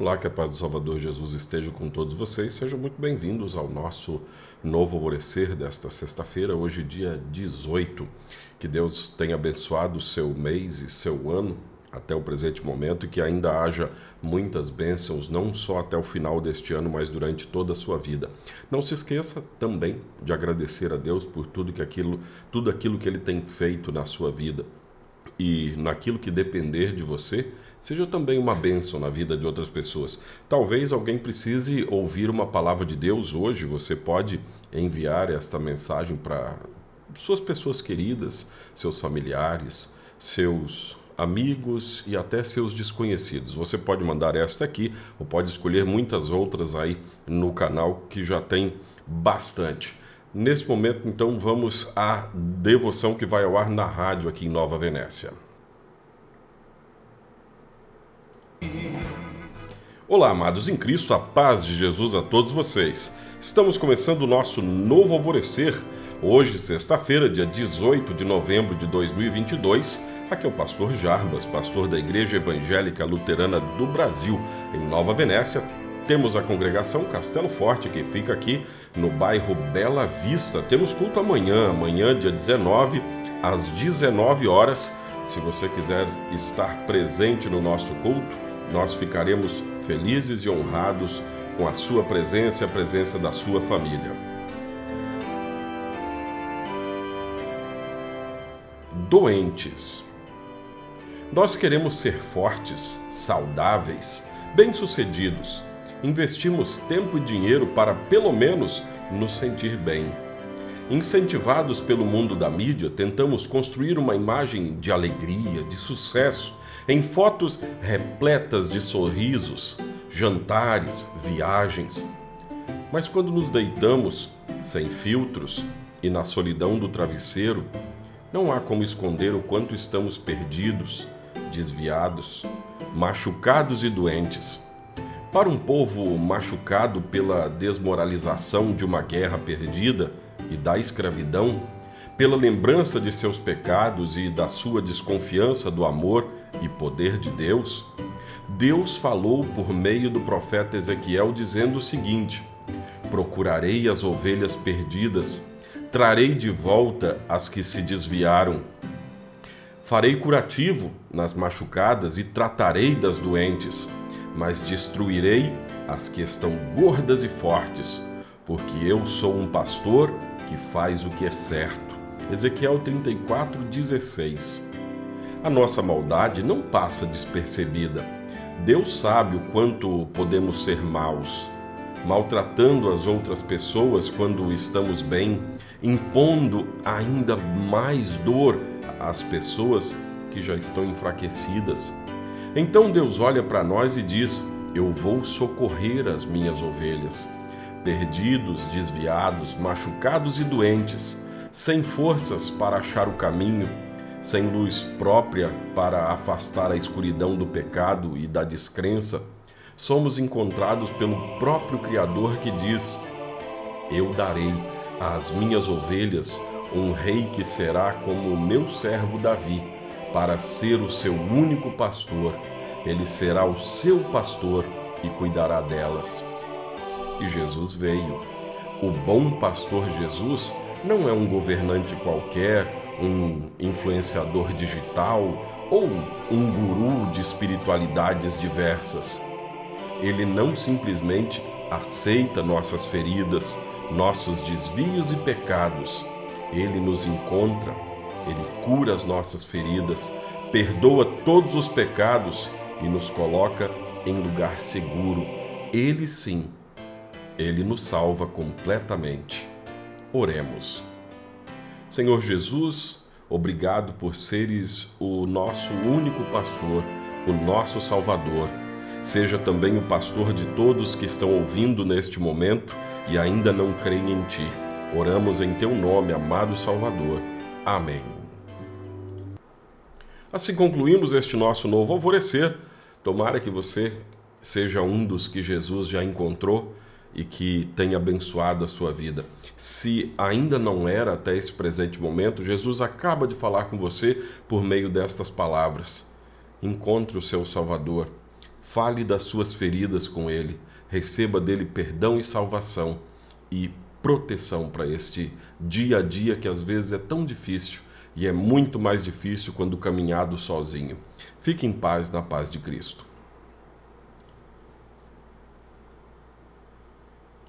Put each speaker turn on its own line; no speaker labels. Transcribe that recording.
Olá, que a paz do Salvador Jesus esteja com todos vocês. Sejam muito bem-vindos ao nosso novo alvorecer desta sexta-feira, hoje, dia 18. Que Deus tenha abençoado o seu mês e seu ano até o presente momento e que ainda haja muitas bênçãos, não só até o final deste ano, mas durante toda a sua vida. Não se esqueça também de agradecer a Deus por tudo que aquilo, tudo aquilo que ele tem feito na sua vida. E naquilo que depender de você, seja também uma bênção na vida de outras pessoas. Talvez alguém precise ouvir uma palavra de Deus hoje, você pode enviar esta mensagem para suas pessoas queridas, seus familiares, seus amigos e até seus desconhecidos. Você pode mandar esta aqui ou pode escolher muitas outras aí no canal que já tem bastante. Nesse momento, então, vamos à devoção que vai ao ar na rádio aqui em Nova Venécia. Olá, amados em Cristo, a paz de Jesus a todos vocês. Estamos começando o nosso novo alvorecer, hoje, sexta-feira, dia 18 de novembro de 2022 Aqui é o pastor Jarbas, pastor da Igreja Evangélica Luterana do Brasil, em Nova Venécia. Temos a congregação Castelo Forte, que fica aqui no bairro Bela Vista. Temos culto amanhã, amanhã, dia 19, às 19 horas. Se você quiser estar presente no nosso culto, nós ficaremos felizes e honrados com a sua presença e a presença da sua família. Doentes. Nós queremos ser fortes, saudáveis, bem-sucedidos. Investimos tempo e dinheiro para, pelo menos, nos sentir bem. Incentivados pelo mundo da mídia, tentamos construir uma imagem de alegria, de sucesso, em fotos repletas de sorrisos, jantares, viagens. Mas quando nos deitamos, sem filtros e na solidão do travesseiro, não há como esconder o quanto estamos perdidos, desviados, machucados e doentes. Para um povo machucado pela desmoralização de uma guerra perdida e da escravidão, pela lembrança de seus pecados e da sua desconfiança do amor e poder de Deus, Deus falou por meio do profeta Ezequiel dizendo o seguinte: Procurarei as ovelhas perdidas, trarei de volta as que se desviaram. Farei curativo nas machucadas e tratarei das doentes, mas destruirei as que estão gordas e fortes, porque eu sou um pastor que faz o que é certo. Ezequiel 34:16. A nossa maldade não passa despercebida. Deus sabe o quanto podemos ser maus, maltratando as outras pessoas quando estamos bem, impondo ainda mais dor às pessoas que já estão enfraquecidas. Então Deus olha para nós e diz: Eu vou socorrer as minhas ovelhas, perdidos, desviados, machucados e doentes, sem forças para achar o caminho, sem luz própria para afastar a escuridão do pecado e da descrença. Somos encontrados pelo próprio Criador que diz: Eu darei às minhas ovelhas um rei que será como o meu servo Davi, para ser o seu único pastor. Ele será o seu pastor e cuidará delas. E Jesus veio. O bom pastor Jesus não é um governante qualquer, um influenciador digital ou um guru de espiritualidades diversas. Ele não simplesmente aceita nossas feridas, nossos desvios e pecados ele nos encontra, ele cura as nossas feridas, perdoa todos os pecados e nos coloca em lugar seguro. Ele sim, ele nos salva completamente. Oremos. Senhor Jesus, obrigado por seres o nosso único pastor, o nosso Salvador. Seja também o pastor de todos que estão ouvindo neste momento e ainda não creem em Ti. Oramos em teu nome, amado Salvador. Amém. Assim concluímos este nosso novo alvorecer. Tomara que você seja um dos que Jesus já encontrou e que tenha abençoado a sua vida. Se ainda não era até esse presente momento, Jesus acaba de falar com você por meio destas palavras. Encontre o seu Salvador. fale das suas feridas com ele, receba dele perdão e salvação e proteção para este dia a dia que às vezes é tão difícil e é muito mais difícil quando caminhado sozinho. Fique em paz na paz de Cristo.